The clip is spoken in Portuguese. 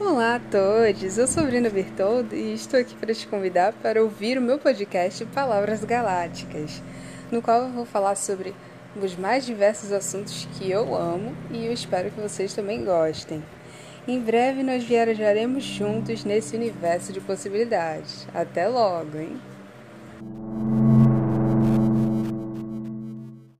Olá a todos, eu sou Brina Bertoldo e estou aqui para te convidar para ouvir o meu podcast Palavras Galácticas, no qual eu vou falar sobre os mais diversos assuntos que eu amo e eu espero que vocês também gostem. Em breve nós viajaremos juntos nesse universo de possibilidades. Até logo, hein?